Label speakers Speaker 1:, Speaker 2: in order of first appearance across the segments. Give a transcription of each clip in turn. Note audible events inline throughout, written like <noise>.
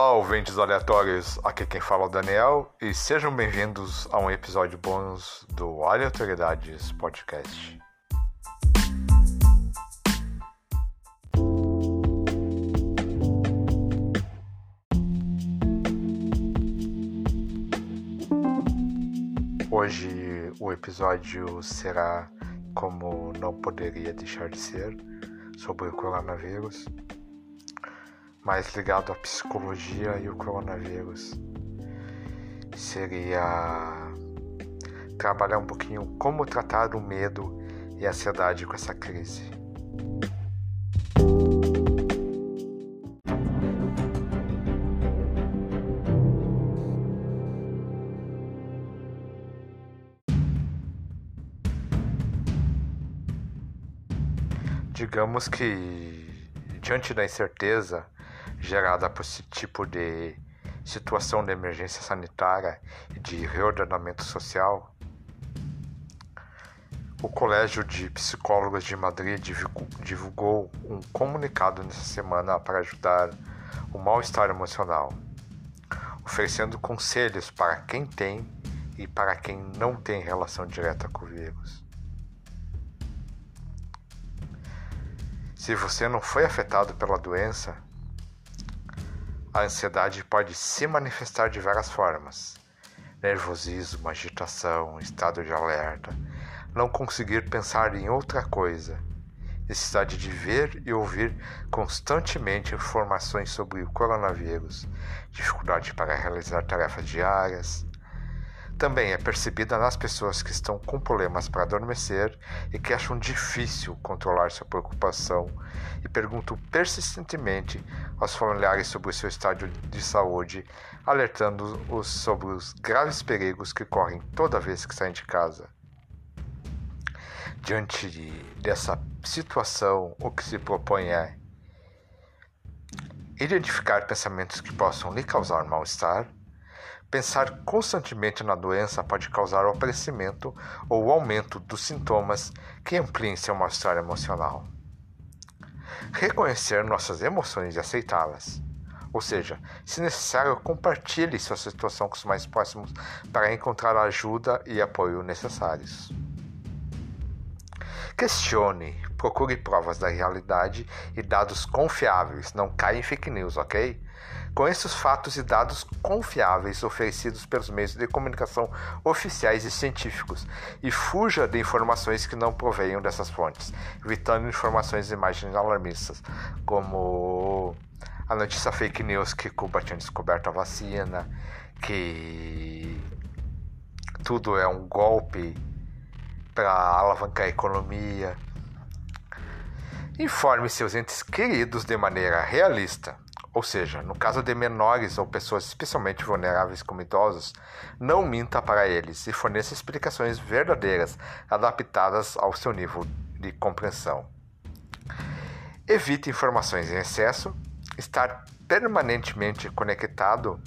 Speaker 1: Olá, ouvintes aleatórios. Aqui quem fala é o Daniel e sejam bem-vindos a um episódio bônus do Aleatoriedades Podcast. Hoje o episódio será, como não poderia deixar de ser, sobre o coronavírus mais ligado à psicologia e o coronavírus seria trabalhar um pouquinho como tratar o medo e a ansiedade com essa crise. Digamos que, diante da incerteza, gerada por esse tipo de situação de emergência sanitária e de reordenamento social, o Colégio de Psicólogos de Madrid divulgou um comunicado nessa semana para ajudar o mal-estar emocional, oferecendo conselhos para quem tem e para quem não tem relação direta com o vírus. Se você não foi afetado pela doença, a ansiedade pode se manifestar de várias formas: nervosismo, agitação, estado de alerta, não conseguir pensar em outra coisa, necessidade de ver e ouvir constantemente informações sobre o coronavírus, dificuldade para realizar tarefas diárias, também é percebida nas pessoas que estão com problemas para adormecer e que acham difícil controlar sua preocupação e perguntam persistentemente aos familiares sobre o seu estado de saúde, alertando-os sobre os graves perigos que correm toda vez que saem de casa. Diante dessa situação, o que se propõe é identificar pensamentos que possam lhe causar mal-estar Pensar constantemente na doença pode causar o aparecimento ou o aumento dos sintomas que ampliem seu mal-estar emocional. Reconhecer nossas emoções e aceitá-las. Ou seja, se necessário, compartilhe sua situação com os mais próximos para encontrar a ajuda e apoio necessários. Questione, procure provas da realidade e dados confiáveis, não caia em fake news, ok? Conheça os fatos e dados confiáveis oferecidos pelos meios de comunicação oficiais e científicos e fuja de informações que não provenham dessas fontes, evitando informações e imagens alarmistas, como a notícia fake news que Cuba tinha descoberto a vacina, que tudo é um golpe para alavancar a economia. Informe seus entes queridos de maneira realista ou seja, no caso de menores ou pessoas especialmente vulneráveis como idosos, não minta para eles e forneça explicações verdadeiras, adaptadas ao seu nível de compreensão. Evite informações em excesso. Estar permanentemente conectado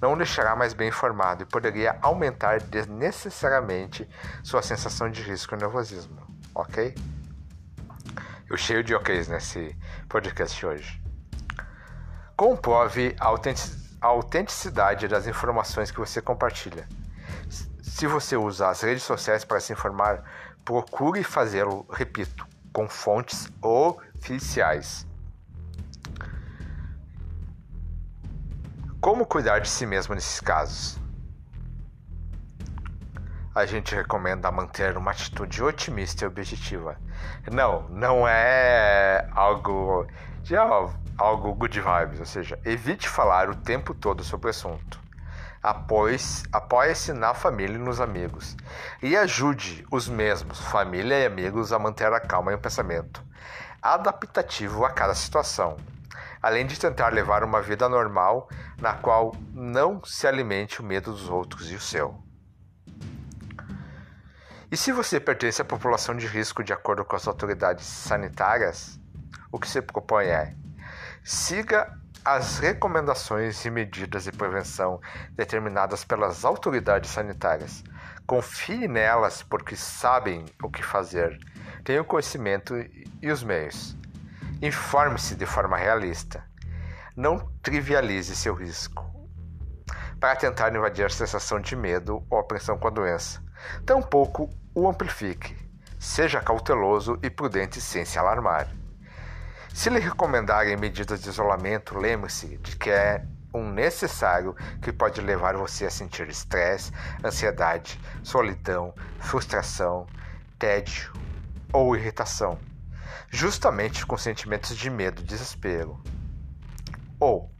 Speaker 1: não o deixará mais bem informado e poderia aumentar desnecessariamente sua sensação de risco e nervosismo. Ok? Eu cheio de OKs nesse podcast hoje. Comprove a autenticidade das informações que você compartilha. Se você usa as redes sociais para se informar, procure fazê-lo, repito, com fontes oficiais. Como cuidar de si mesmo nesses casos? A gente recomenda manter uma atitude otimista e objetiva. Não, não é algo de ó, algo good vibes, ou seja, evite falar o tempo todo sobre o assunto. Apoie-se na família e nos amigos. E ajude os mesmos, família e amigos, a manter a calma e o pensamento adaptativo a cada situação, além de tentar levar uma vida normal na qual não se alimente o medo dos outros e o seu. E se você pertence à população de risco de acordo com as autoridades sanitárias, o que se propõe é Siga as recomendações e medidas de prevenção determinadas pelas autoridades sanitárias. Confie nelas porque sabem o que fazer, tenham o conhecimento e os meios. Informe-se de forma realista. Não trivialize seu risco para tentar invadir a sensação de medo ou apreensão com a doença. Tampouco o amplifique. Seja cauteloso e prudente sem se alarmar. Se lhe recomendarem medidas de isolamento, lembre-se de que é um necessário que pode levar você a sentir estresse, ansiedade, solidão, frustração, tédio ou irritação, justamente com sentimentos de medo e desespero. Ou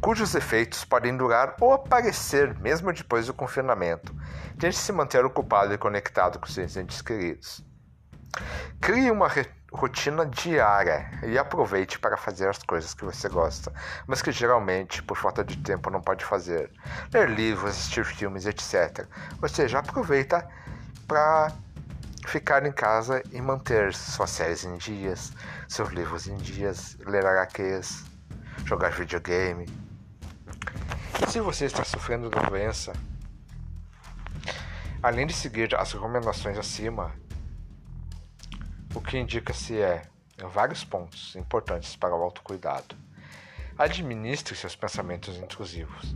Speaker 1: cujos efeitos podem durar ou aparecer mesmo depois do confinamento. Tente se manter ocupado e conectado com seus entes queridos. Crie uma rotina diária e aproveite para fazer as coisas que você gosta, mas que geralmente, por falta de tempo, não pode fazer. Ler livros, assistir filmes, etc. Ou seja, aproveita para ficar em casa e manter suas séries em dias, seus livros em dias, ler HQs, jogar videogame. E se você está sofrendo doença, além de seguir as recomendações acima, o que indica-se é vários pontos importantes para o autocuidado. Administre seus pensamentos intrusivos.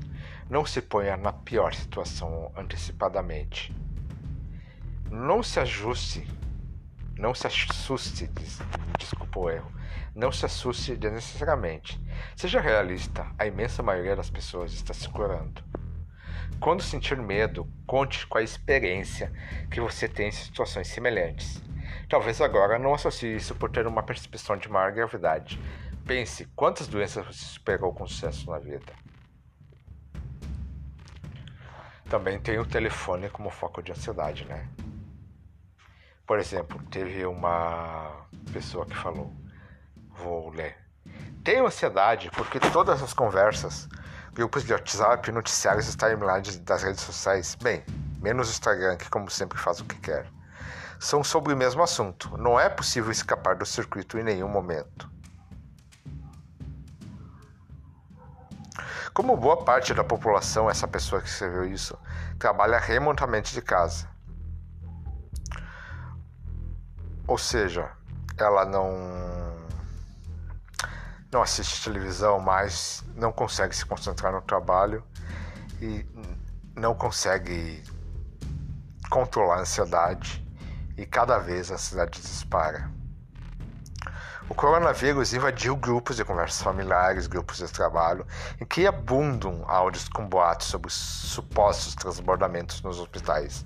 Speaker 1: Não se ponha na pior situação antecipadamente. Não se ajuste, não se assuste, desculpa o erro, não se assuste desnecessariamente. Seja realista, a imensa maioria das pessoas está se curando. Quando sentir medo, conte com a experiência que você tem em situações semelhantes. Talvez agora não associe isso por ter uma percepção de maior gravidade. Pense quantas doenças você superou com sucesso na vida. Também tem o telefone como foco de ansiedade, né? Por exemplo, teve uma pessoa que falou: Vou ler. Tenho ansiedade porque todas as conversas, grupos de WhatsApp, noticiários e timelines das redes sociais, bem, menos o Instagram, que como sempre faz o que quer, são sobre o mesmo assunto. Não é possível escapar do circuito em nenhum momento. Como boa parte da população, essa pessoa que escreveu isso trabalha remotamente de casa. Ou seja, ela não não assiste televisão mais, não consegue se concentrar no trabalho e não consegue controlar a ansiedade e cada vez a ansiedade dispara. O coronavírus invadiu grupos de conversas familiares, grupos de trabalho, em que abundam áudios com boatos sobre supostos transbordamentos nos hospitais.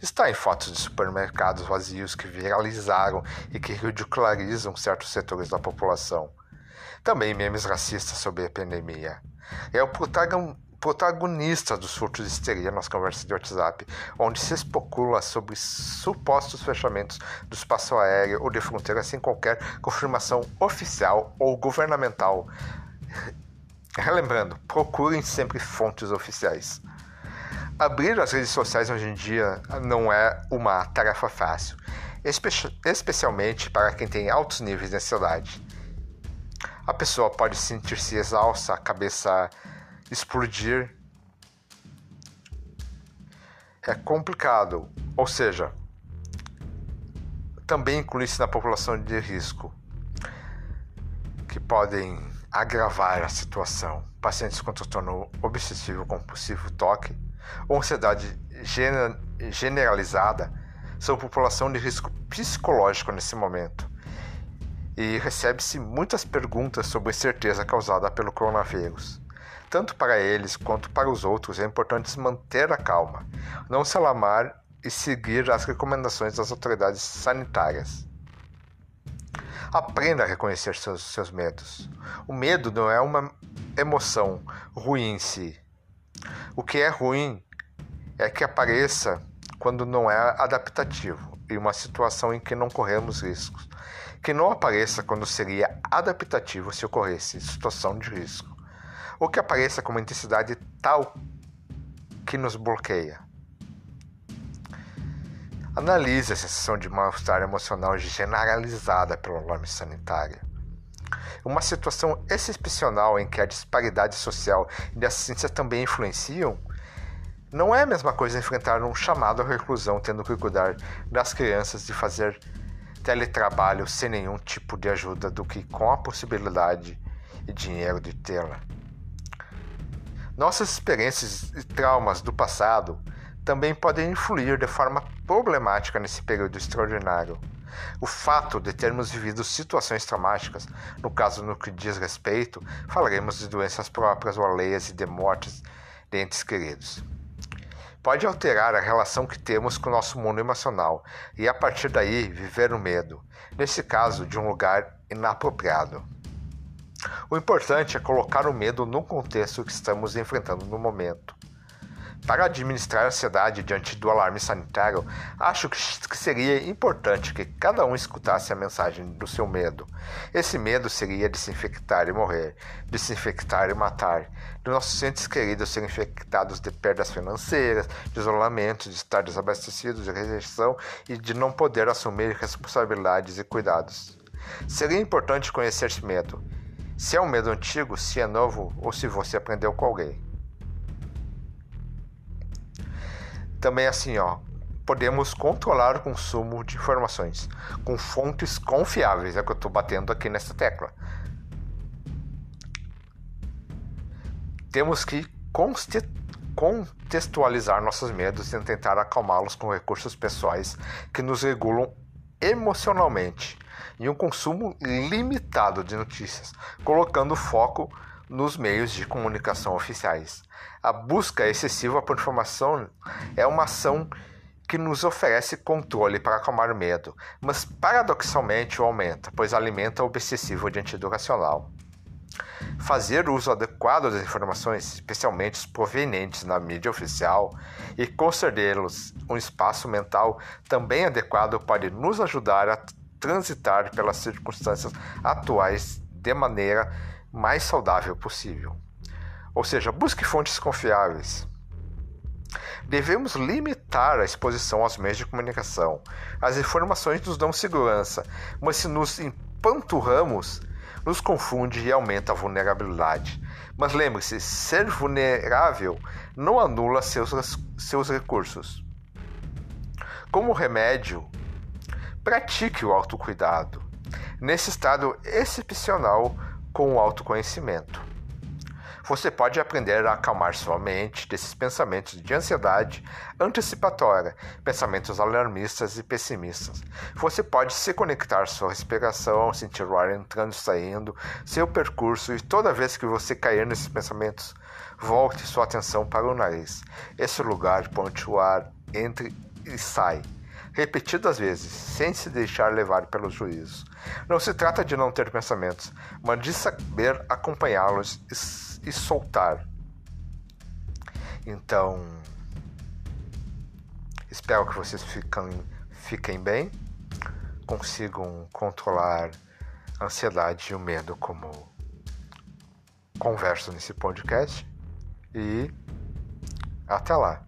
Speaker 1: Está em fotos de supermercados vazios que viralizaram e que ridicularizam certos setores da população também memes racistas sobre a pandemia. É o protagonista do surto de histeria nas conversas de WhatsApp, onde se especula sobre supostos fechamentos do espaço aéreo ou de fronteira sem qualquer confirmação oficial ou governamental. <laughs> Relembrando, procurem sempre fontes oficiais. Abrir as redes sociais hoje em dia não é uma tarefa fácil, espe especialmente para quem tem altos níveis de ansiedade. A pessoa pode sentir-se exausta, a cabeça explodir. É complicado, ou seja, também inclui-se na população de risco, que podem agravar a situação. Pacientes com transtorno obsessivo compulsivo toque ou ansiedade generalizada são população de risco psicológico nesse momento e recebe-se muitas perguntas sobre a incerteza causada pelo coronavírus. Tanto para eles quanto para os outros é importante manter a calma, não se alarmar e seguir as recomendações das autoridades sanitárias. Aprenda a reconhecer seus, seus medos. O medo não é uma emoção ruim em si. O que é ruim é que apareça quando não é adaptativo e uma situação em que não corremos riscos que não apareça quando seria adaptativo se ocorresse situação de risco, ou que apareça com uma intensidade tal que nos bloqueia. Analise a sensação de mal-estar emocional generalizada pelo alarme sanitário. Uma situação excepcional em que a disparidade social e a ciência também influenciam não é a mesma coisa enfrentar um chamado à reclusão tendo que cuidar das crianças de fazer teletrabalho sem nenhum tipo de ajuda do que com a possibilidade e dinheiro de tê-la. Nossas experiências e traumas do passado também podem influir de forma problemática nesse período extraordinário. O fato de termos vivido situações traumáticas, no caso no que diz respeito, falaremos de doenças próprias ou alheias e de mortes de entes queridos. Pode alterar a relação que temos com o nosso mundo emocional e, a partir daí, viver o medo, nesse caso, de um lugar inapropriado. O importante é colocar o medo no contexto que estamos enfrentando no momento. Para administrar a ansiedade diante do alarme sanitário, acho que seria importante que cada um escutasse a mensagem do seu medo. Esse medo seria desinfectar e morrer, desinfectar e matar, de nossos entes queridos serem infectados de perdas financeiras, de isolamento, de estar desabastecidos, de rejeição e de não poder assumir responsabilidades e cuidados. Seria importante conhecer esse medo. Se é um medo antigo, se é novo ou se você aprendeu com alguém. Também assim, ó, podemos controlar o consumo de informações com fontes confiáveis, é o que eu estou batendo aqui nessa tecla. Temos que contextualizar nossos medos e tentar acalmá-los com recursos pessoais que nos regulam emocionalmente e um consumo limitado de notícias, colocando foco nos meios de comunicação oficiais. A busca excessiva por informação é uma ação que nos oferece controle para acalmar o medo, mas paradoxalmente o aumenta, pois alimenta o obsessivo diante racional. Fazer uso adequado das informações, especialmente os provenientes na mídia oficial, e concedê-los um espaço mental também adequado pode nos ajudar a transitar pelas circunstâncias atuais de maneira mais saudável possível. Ou seja, busque fontes confiáveis. Devemos limitar a exposição aos meios de comunicação. As informações nos dão segurança, mas se nos empanturramos, nos confunde e aumenta a vulnerabilidade. Mas lembre-se, ser vulnerável não anula seus, seus recursos. Como remédio, pratique o autocuidado. Nesse estado excepcional, com o autoconhecimento. Você pode aprender a acalmar sua mente desses pensamentos de ansiedade antecipatória, pensamentos alarmistas e pessimistas. Você pode se conectar à sua respiração, sentir o ar entrando e saindo, seu percurso e toda vez que você cair nesses pensamentos, volte sua atenção para o nariz. Esse lugar onde o ar entra e sai repetidas vezes, sem se deixar levar pelo juízo. Não se trata de não ter pensamentos, mas de saber acompanhá-los e, e soltar. Então, espero que vocês fiquem, fiquem bem, consigam controlar a ansiedade e o medo como converso nesse podcast e até lá.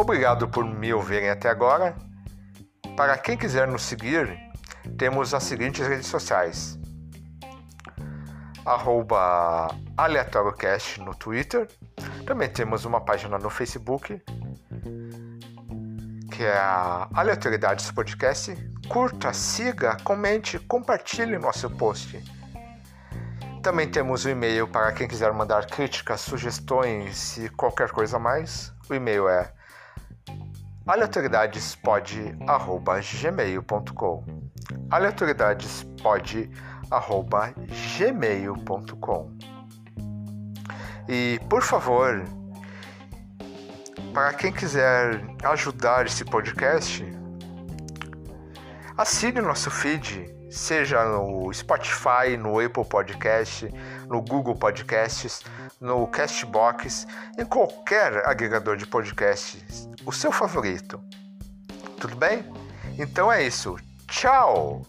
Speaker 1: Obrigado por me ouvirem até agora. Para quem quiser nos seguir, temos as seguintes redes sociais: arroba aleatóriocast no Twitter. Também temos uma página no Facebook, que é a Aleatoriedades Podcast. Curta, siga, comente, compartilhe nosso post. Também temos o e-mail para quem quiser mandar críticas, sugestões e qualquer coisa mais. O e-mail é aleatoridadespod.gmail.com aleatoridadespod.gmail.com E, por favor, para quem quiser ajudar esse podcast, assine nosso feed, seja no Spotify, no Apple Podcast, no Google Podcasts, no Castbox, em qualquer agregador de podcasts o seu favorito. Tudo bem? Então é isso. Tchau!